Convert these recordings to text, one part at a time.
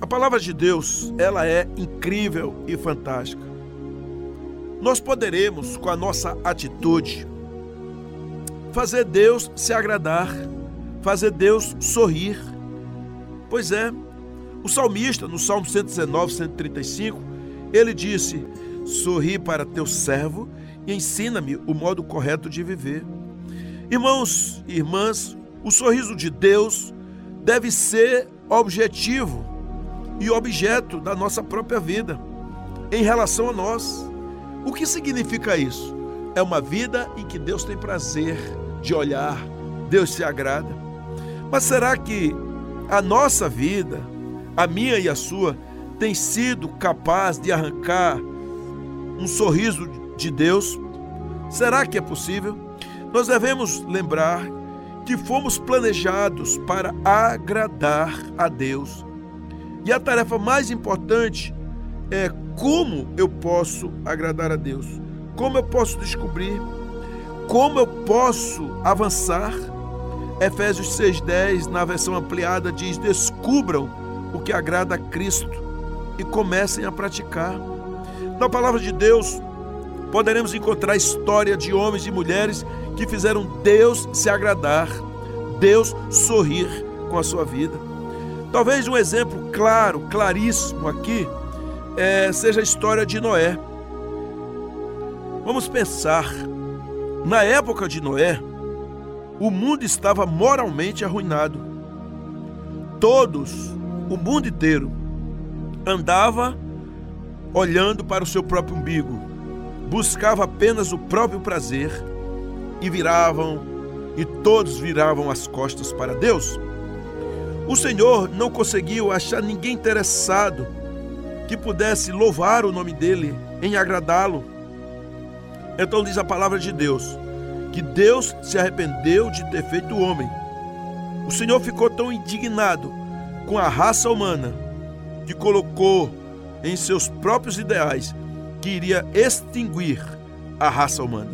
A palavra de Deus, ela é incrível e fantástica. Nós poderemos, com a nossa atitude, fazer Deus se agradar, fazer Deus sorrir. Pois é, o salmista, no Salmo 119, 135, ele disse: Sorri para teu servo e ensina-me o modo correto de viver. Irmãos e irmãs, o sorriso de Deus deve ser objetivo e objeto da nossa própria vida em relação a nós. O que significa isso? É uma vida em que Deus tem prazer de olhar, Deus se agrada. Mas será que a nossa vida, a minha e a sua, tem sido capaz de arrancar um sorriso de Deus? Será que é possível? Nós devemos lembrar que fomos planejados para agradar a Deus. E a tarefa mais importante é como eu posso agradar a Deus, como eu posso descobrir, como eu posso avançar. Efésios 6,10, na versão ampliada, diz: Descubram o que agrada a Cristo e comecem a praticar. Na palavra de Deus, poderemos encontrar história de homens e mulheres que fizeram Deus se agradar, Deus sorrir com a sua vida. Talvez um exemplo claro, claríssimo aqui, é, seja a história de Noé. Vamos pensar, na época de Noé, o mundo estava moralmente arruinado. Todos, o mundo inteiro, andava olhando para o seu próprio umbigo, buscava apenas o próprio prazer e viravam, e todos viravam as costas para Deus. O Senhor não conseguiu achar ninguém interessado que pudesse louvar o nome dele, em agradá-lo. Então diz a palavra de Deus que Deus se arrependeu de ter feito o homem. O Senhor ficou tão indignado com a raça humana que colocou em seus próprios ideais que iria extinguir a raça humana.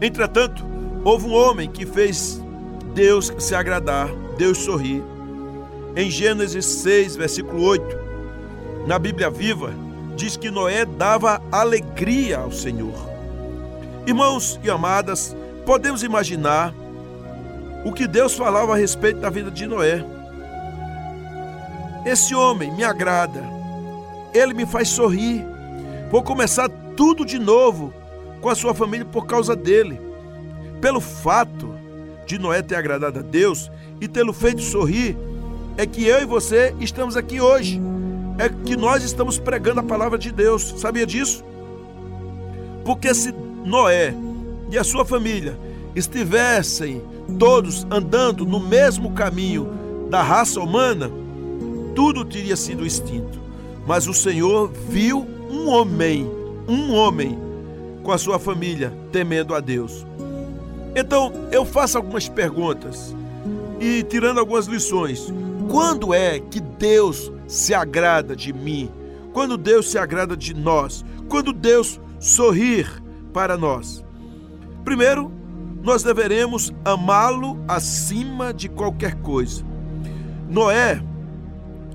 Entretanto, houve um homem que fez Deus se agradar, Deus sorrir. Em Gênesis 6, versículo 8, na Bíblia Viva, diz que Noé dava alegria ao Senhor. Irmãos e amadas, podemos imaginar o que Deus falava a respeito da vida de Noé. Esse homem me agrada, ele me faz sorrir. Vou começar tudo de novo com a sua família por causa dele. Pelo fato de Noé ter agradado a Deus e tê-lo feito sorrir, é que eu e você estamos aqui hoje. É que nós estamos pregando a palavra de Deus. Sabia disso? Porque se Noé e a sua família estivessem todos andando no mesmo caminho da raça humana, tudo teria sido extinto. Mas o Senhor viu um homem, um homem com a sua família temendo a Deus. Então, eu faço algumas perguntas e tirando algumas lições. Quando é que Deus se agrada de mim? Quando Deus se agrada de nós? Quando Deus sorrir para nós? Primeiro, nós deveremos amá-lo acima de qualquer coisa. Noé,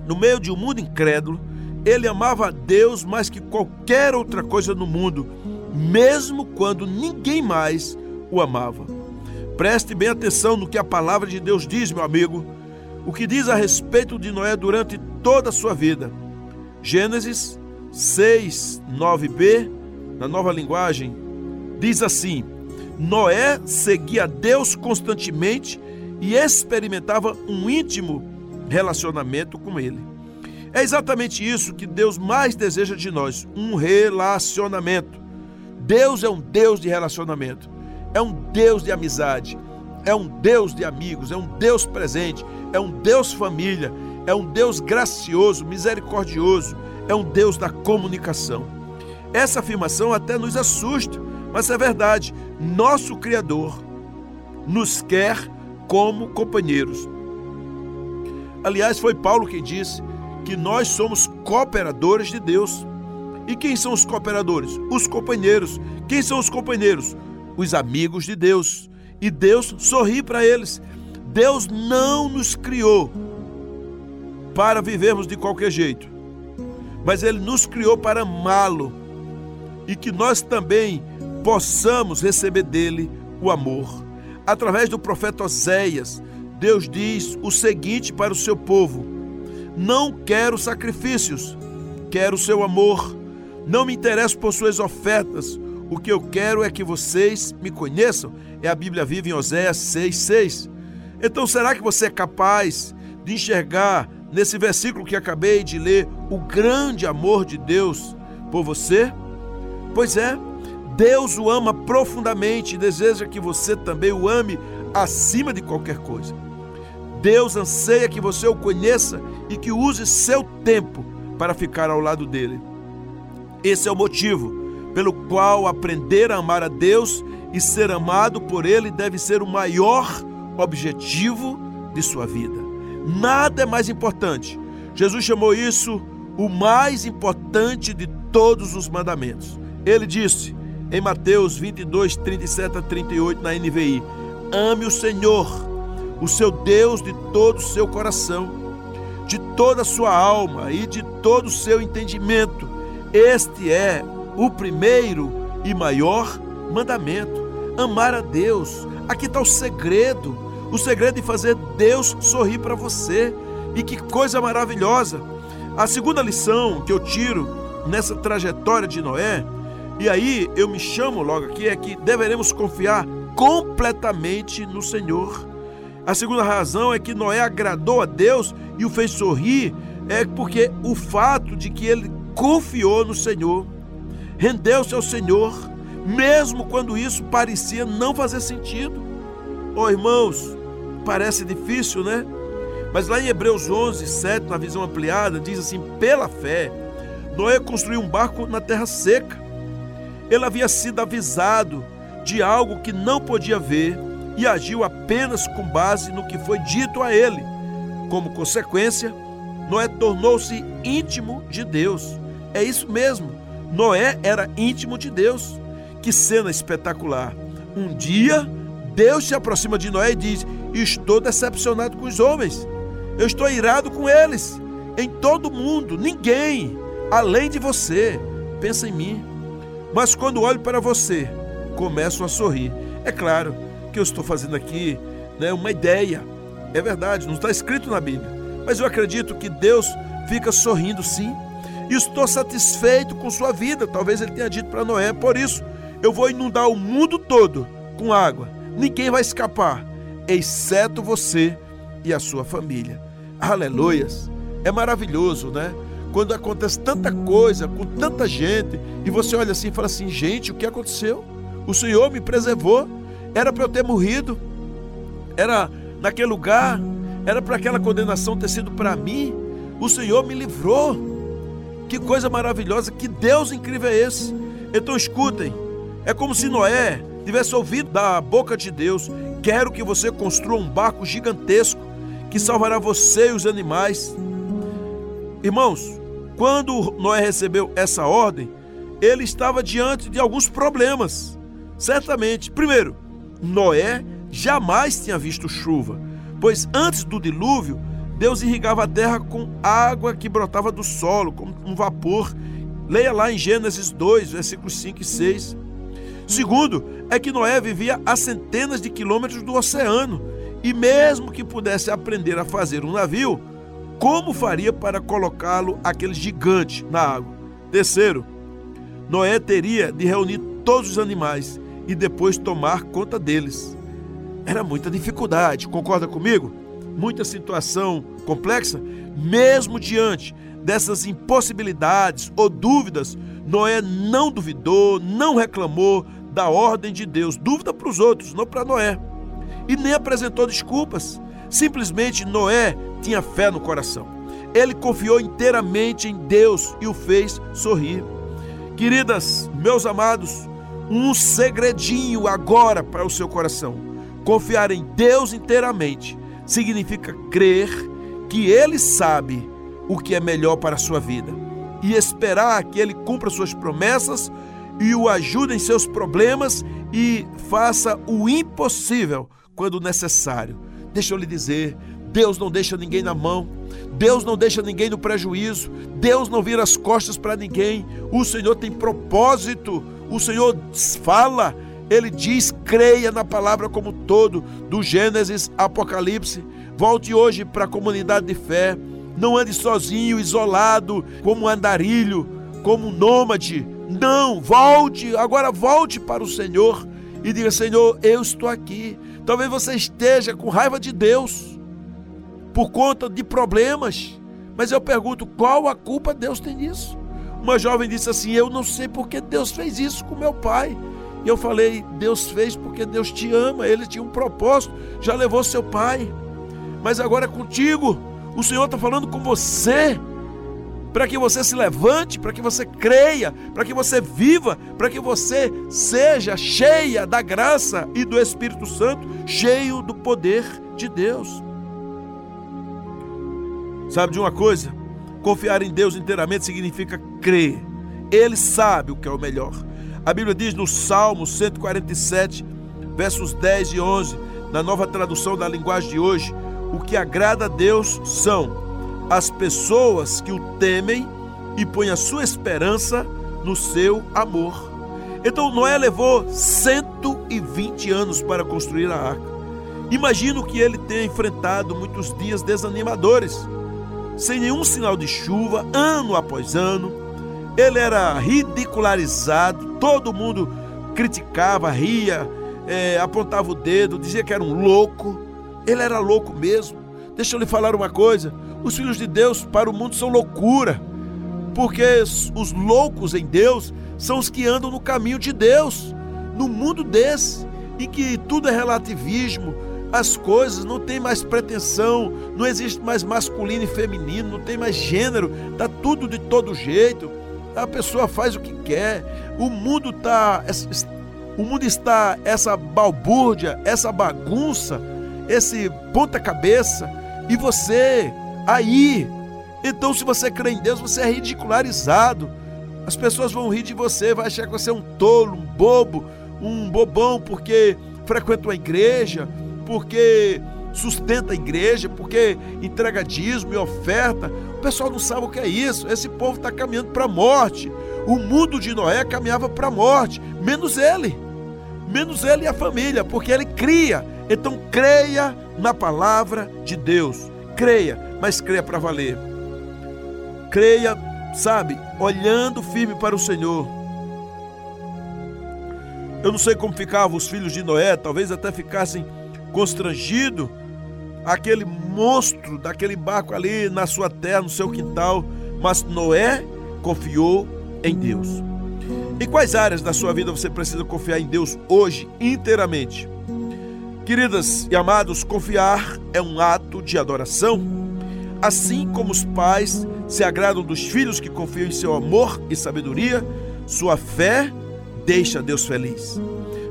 no meio de um mundo incrédulo, ele amava a Deus mais que qualquer outra coisa no mundo, mesmo quando ninguém mais o amava. Preste bem atenção no que a palavra de Deus diz, meu amigo, o que diz a respeito de Noé durante toda a sua vida. Gênesis 6, 9b, na nova linguagem, diz assim: Noé seguia Deus constantemente e experimentava um íntimo relacionamento com Ele. É exatamente isso que Deus mais deseja de nós: um relacionamento. Deus é um Deus de relacionamento é um Deus de amizade, é um Deus de amigos, é um Deus presente, é um Deus família, é um Deus gracioso, misericordioso, é um Deus da comunicação. Essa afirmação até nos assusta, mas é verdade. Nosso Criador nos quer como companheiros. Aliás, foi Paulo quem disse que nós somos cooperadores de Deus. E quem são os cooperadores? Os companheiros. Quem são os companheiros? Os amigos de Deus. E Deus sorri para eles. Deus não nos criou para vivermos de qualquer jeito, mas Ele nos criou para amá-lo e que nós também possamos receber dele o amor. Através do profeta Oséias, Deus diz o seguinte para o seu povo: Não quero sacrifícios, quero o seu amor. Não me interesso por suas ofertas. O que eu quero é que vocês me conheçam. É a Bíblia viva em Oséias 6,6. Então, será que você é capaz de enxergar nesse versículo que acabei de ler o grande amor de Deus por você? Pois é, Deus o ama profundamente e deseja que você também o ame acima de qualquer coisa. Deus anseia que você o conheça e que use seu tempo para ficar ao lado dele. Esse é o motivo pelo qual aprender a amar a Deus e ser amado por Ele deve ser o maior objetivo de sua vida. Nada é mais importante. Jesus chamou isso o mais importante de todos os mandamentos. Ele disse em Mateus 22, 37 a 38 na NVI: Ame o Senhor, o seu Deus, de todo o seu coração, de toda a sua alma e de todo o seu entendimento. Este é o primeiro e maior mandamento. Amar a Deus. Aqui está o segredo. O segredo de fazer Deus sorrir para você. E que coisa maravilhosa. A segunda lição que eu tiro nessa trajetória de Noé, e aí eu me chamo logo aqui, é que deveremos confiar completamente no Senhor. A segunda razão é que Noé agradou a Deus e o fez sorrir, é porque o fato de que ele confiou no Senhor, rendeu-se ao Senhor, mesmo quando isso parecia não fazer sentido. Oh, irmãos, parece difícil, né? Mas lá em Hebreus 11, 7, na visão ampliada, diz assim: pela fé, Noé construiu um barco na terra seca. Ele havia sido avisado de algo que não podia ver e agiu apenas com base no que foi dito a ele. Como consequência, Noé tornou-se íntimo de Deus. É isso mesmo. Noé era íntimo de Deus. Que cena espetacular. Um dia, Deus se aproxima de Noé e diz: Estou decepcionado com os homens. Eu estou irado com eles. Em todo mundo, ninguém, além de você, pensa em mim. Mas quando olho para você, começo a sorrir. É claro que eu estou fazendo aqui né, uma ideia. É verdade, não está escrito na Bíblia. Mas eu acredito que Deus fica sorrindo sim Estou satisfeito com sua vida. Talvez ele tenha dito para Noé. Por isso, eu vou inundar o mundo todo com água. Ninguém vai escapar, exceto você e a sua família. Aleluias! É maravilhoso, né? Quando acontece tanta coisa com tanta gente e você olha assim e fala assim: gente, o que aconteceu? O Senhor me preservou. Era para eu ter morrido. Era naquele lugar. Era para aquela condenação ter sido para mim. O Senhor me livrou. Que coisa maravilhosa, que Deus incrível é esse. Então escutem, é como se Noé tivesse ouvido da boca de Deus: Quero que você construa um barco gigantesco que salvará você e os animais. Irmãos, quando Noé recebeu essa ordem, ele estava diante de alguns problemas. Certamente, primeiro, Noé jamais tinha visto chuva, pois antes do dilúvio, Deus irrigava a terra com água que brotava do solo, como um vapor. Leia lá em Gênesis 2, versículos 5 e 6. Segundo, é que Noé vivia a centenas de quilômetros do oceano e, mesmo que pudesse aprender a fazer um navio, como faria para colocá-lo aquele gigante na água? Terceiro, Noé teria de reunir todos os animais e depois tomar conta deles. Era muita dificuldade, concorda comigo? Muita situação complexa, mesmo diante dessas impossibilidades ou dúvidas, Noé não duvidou, não reclamou da ordem de Deus. Dúvida para os outros, não para Noé. E nem apresentou desculpas. Simplesmente Noé tinha fé no coração. Ele confiou inteiramente em Deus e o fez sorrir. Queridas, meus amados, um segredinho agora para o seu coração: confiar em Deus inteiramente significa crer que Ele sabe o que é melhor para a sua vida e esperar que Ele cumpra suas promessas e o ajude em seus problemas e faça o impossível quando necessário. Deixa eu lhe dizer, Deus não deixa ninguém na mão. Deus não deixa ninguém no prejuízo. Deus não vira as costas para ninguém. O Senhor tem propósito. O Senhor fala. Ele diz: creia na palavra como todo, do Gênesis Apocalipse. Volte hoje para a comunidade de fé. Não ande sozinho, isolado, como um andarilho, como um nômade. Não, volte, agora volte para o Senhor e diga: Senhor, eu estou aqui. Talvez você esteja com raiva de Deus por conta de problemas, mas eu pergunto: qual a culpa Deus tem nisso? Uma jovem disse assim: Eu não sei porque Deus fez isso com meu pai. E eu falei: Deus fez porque Deus te ama, ele tinha um propósito, já levou seu pai, mas agora é contigo. O Senhor está falando com você para que você se levante, para que você creia, para que você viva, para que você seja cheia da graça e do Espírito Santo, cheio do poder de Deus. Sabe de uma coisa? Confiar em Deus inteiramente significa crer. Ele sabe o que é o melhor. A Bíblia diz no Salmo 147, versos 10 e 11, na nova tradução da linguagem de hoje, o que agrada a Deus são as pessoas que o temem e põem a sua esperança no seu amor. Então Noé levou 120 anos para construir a arca. Imagino que ele tenha enfrentado muitos dias desanimadores, sem nenhum sinal de chuva, ano após ano. Ele era ridicularizado, todo mundo criticava, ria, é, apontava o dedo, dizia que era um louco. Ele era louco mesmo. Deixa eu lhe falar uma coisa: os filhos de Deus para o mundo são loucura, porque os loucos em Deus são os que andam no caminho de Deus. No mundo desse, em que tudo é relativismo, as coisas não tem mais pretensão, não existe mais masculino e feminino, não tem mais gênero, tá tudo de todo jeito. A pessoa faz o que quer. O mundo tá o mundo está essa balbúrdia, essa bagunça, esse ponta cabeça e você aí. Então, se você crê em Deus, você é ridicularizado. As pessoas vão rir de você, vai achar que você é um tolo, um bobo, um bobão porque frequenta uma igreja, porque sustenta a igreja, porque entrega dízimo e oferta. O pessoal não sabe o que é isso. Esse povo está caminhando para a morte. O mundo de Noé caminhava para a morte, menos ele. Menos ele e a família, porque ele cria. Então creia na palavra de Deus creia, mas creia para valer. Creia, sabe, olhando firme para o Senhor. Eu não sei como ficavam os filhos de Noé, talvez até ficassem constrangidos, aquele monstro daquele barco ali na sua terra, no seu quintal, mas Noé confiou em Deus. Em quais áreas da sua vida você precisa confiar em Deus hoje inteiramente? Queridas e amados, confiar é um ato de adoração. Assim como os pais se agradam dos filhos que confiam em seu amor e sabedoria, sua fé deixa Deus feliz.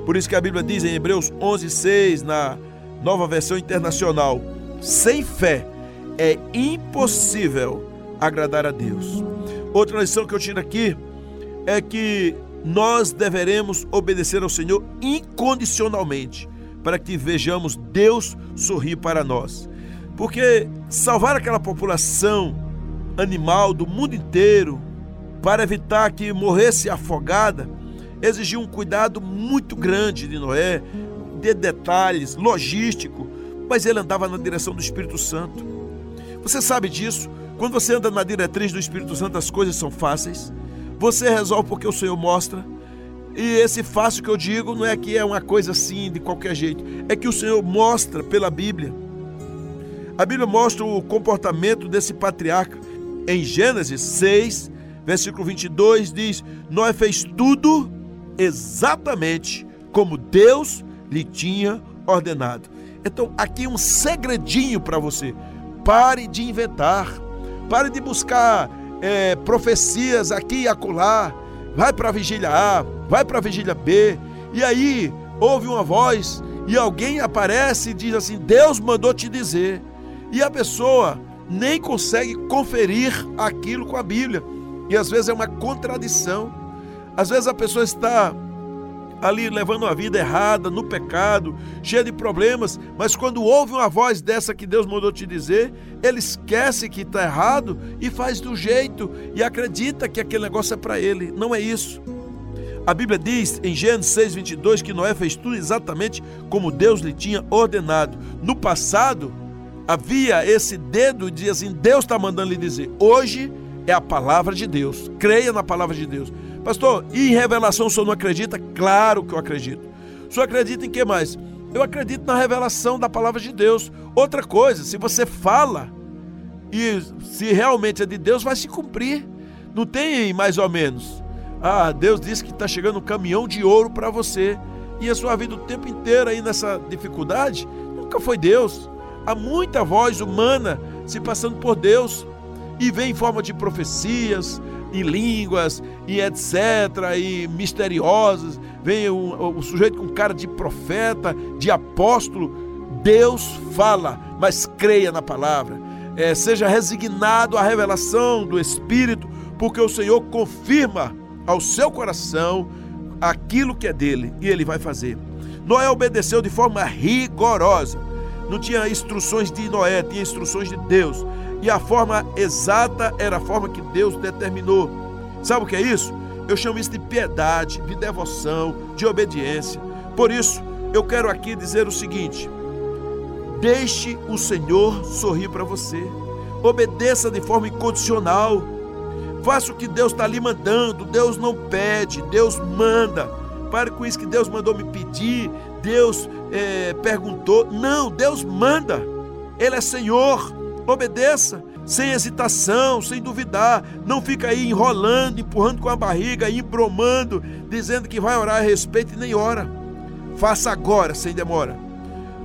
Por isso que a Bíblia diz em Hebreus 11:6 na Nova Versão Internacional: sem fé é impossível agradar a Deus. Outra lição que eu tiro aqui é que nós deveremos obedecer ao Senhor incondicionalmente para que vejamos Deus sorrir para nós. Porque salvar aquela população animal do mundo inteiro para evitar que morresse afogada exigiu um cuidado muito grande de Noé, de detalhes, logístico, mas ele andava na direção do Espírito Santo. Você sabe disso? Quando você anda na diretriz do Espírito Santo, as coisas são fáceis. Você resolve porque o Senhor mostra. E esse fácil que eu digo não é que é uma coisa assim de qualquer jeito, é que o Senhor mostra pela Bíblia. A Bíblia mostra o comportamento desse patriarca. Em Gênesis 6, versículo 22 diz: Noé fez tudo exatamente como Deus lhe tinha ordenado. Então, aqui um segredinho para você. Pare de inventar, pare de buscar é, profecias aqui e acolá vai para a vigília A, vai para a vigília B, e aí ouve uma voz e alguém aparece e diz assim: Deus mandou te dizer. E a pessoa nem consegue conferir aquilo com a Bíblia. E às vezes é uma contradição. Às vezes a pessoa está ali levando uma vida errada, no pecado, cheia de problemas, mas quando ouve uma voz dessa que Deus mandou te dizer, ele esquece que está errado e faz do jeito e acredita que aquele negócio é para ele. Não é isso. A Bíblia diz em Gênesis 6, 22 que Noé fez tudo exatamente como Deus lhe tinha ordenado. No passado, havia esse dedo e dizia assim: Deus está mandando lhe dizer. Hoje é a palavra de Deus. Creia na palavra de Deus. Pastor, e em revelação o senhor não acredita? Claro que eu acredito. O senhor acredita em que mais? Eu acredito na revelação da palavra de Deus. Outra coisa, se você fala e se realmente é de Deus, vai se cumprir. Não tem mais ou menos. Ah, Deus disse que está chegando um caminhão de ouro para você. E a sua vida o tempo inteiro aí nessa dificuldade, nunca foi Deus. Há muita voz humana se passando por Deus e vem em forma de profecias, em línguas e etc, e misteriosas, vem o, o sujeito com cara de profeta, de apóstolo. Deus fala, mas creia na palavra. É, seja resignado à revelação do Espírito, porque o Senhor confirma ao seu coração aquilo que é dele e ele vai fazer. Noé obedeceu de forma rigorosa. Não tinha instruções de Noé, tinha instruções de Deus e a forma exata era a forma que Deus determinou. Sabe o que é isso? Eu chamo isso de piedade, de devoção, de obediência. Por isso, eu quero aqui dizer o seguinte: deixe o Senhor sorrir para você, obedeça de forma incondicional, faça o que Deus está lhe mandando. Deus não pede, Deus manda. Pare com isso que Deus mandou me pedir, Deus é, perguntou. Não, Deus manda. Ele é Senhor obedeça, sem hesitação, sem duvidar. Não fica aí enrolando, empurrando com a barriga, embromando, dizendo que vai orar a respeito e nem ora. Faça agora, sem demora.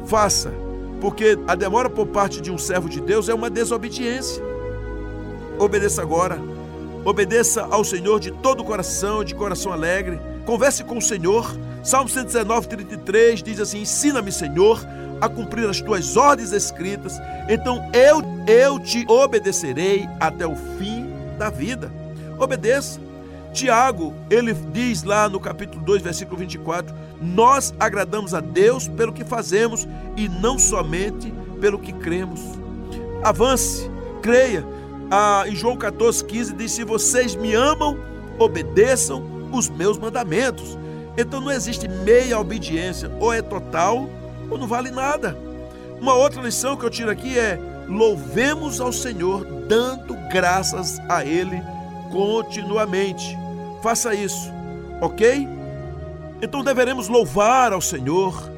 Faça, porque a demora por parte de um servo de Deus é uma desobediência. Obedeça agora. Obedeça ao Senhor de todo o coração, de coração alegre. Converse com o Senhor. Salmo 119, 33 diz assim: Ensina-me, Senhor, a cumprir as tuas ordens escritas, então eu, eu te obedecerei até o fim da vida. Obedeça. Tiago, ele diz lá no capítulo 2, versículo 24: Nós agradamos a Deus pelo que fazemos e não somente pelo que cremos. Avance, creia. Ah, em João 14, 15 diz: Se vocês me amam, obedeçam os meus mandamentos. Então não existe meia obediência, ou é total ou não vale nada. Uma outra lição que eu tiro aqui é: louvemos ao Senhor dando graças a Ele continuamente. Faça isso, ok? Então deveremos louvar ao Senhor.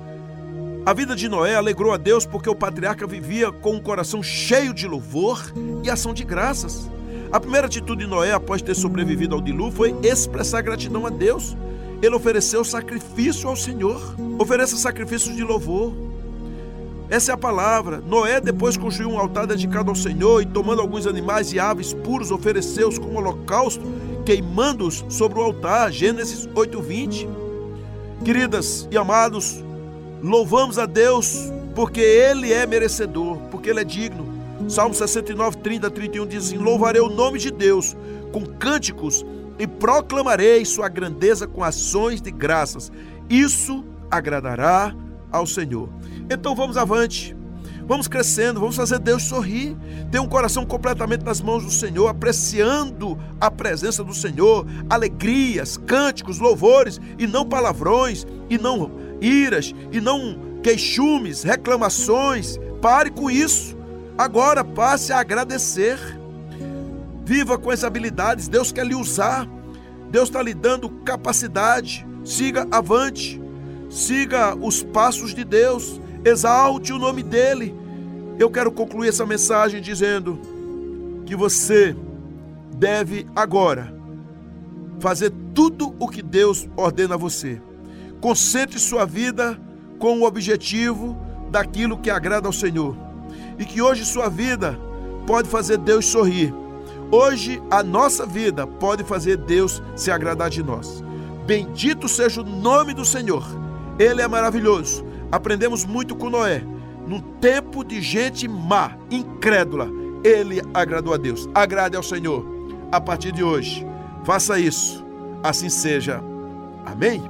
A vida de Noé alegrou a Deus porque o patriarca vivia com um coração cheio de louvor e ação de graças. A primeira atitude de Noé após ter sobrevivido ao dilúvio foi expressar gratidão a Deus ele ofereceu sacrifício ao Senhor. Ofereça sacrifícios de louvor. Essa é a palavra. Noé depois construiu um altar dedicado ao Senhor e, tomando alguns animais e aves puros, ofereceu-os como holocausto, queimando-os sobre o altar. Gênesis 8:20. Queridas e amados, louvamos a Deus porque Ele é merecedor, porque Ele é digno. Salmo 69, 30, 31 diz assim: Louvarei o nome de Deus com cânticos e proclamarei sua grandeza com ações de graças. Isso agradará ao Senhor. Então vamos avante. Vamos crescendo, vamos fazer Deus sorrir, ter um coração completamente nas mãos do Senhor, apreciando a presença do Senhor, alegrias, cânticos, louvores, e não palavrões, e não iras, e não queixumes, reclamações. Pare com isso. Agora passe a agradecer. Viva com as habilidades, Deus quer lhe usar. Deus está lhe dando capacidade. Siga avante. Siga os passos de Deus. Exalte o nome dele. Eu quero concluir essa mensagem dizendo que você deve agora fazer tudo o que Deus ordena a você. Concentre sua vida com o objetivo daquilo que agrada ao Senhor. E que hoje sua vida pode fazer Deus sorrir Hoje a nossa vida pode fazer Deus se agradar de nós. Bendito seja o nome do Senhor. Ele é maravilhoso. Aprendemos muito com Noé. Num tempo de gente má, incrédula, ele agradou a Deus. Agrade ao Senhor. A partir de hoje, faça isso. Assim seja. Amém.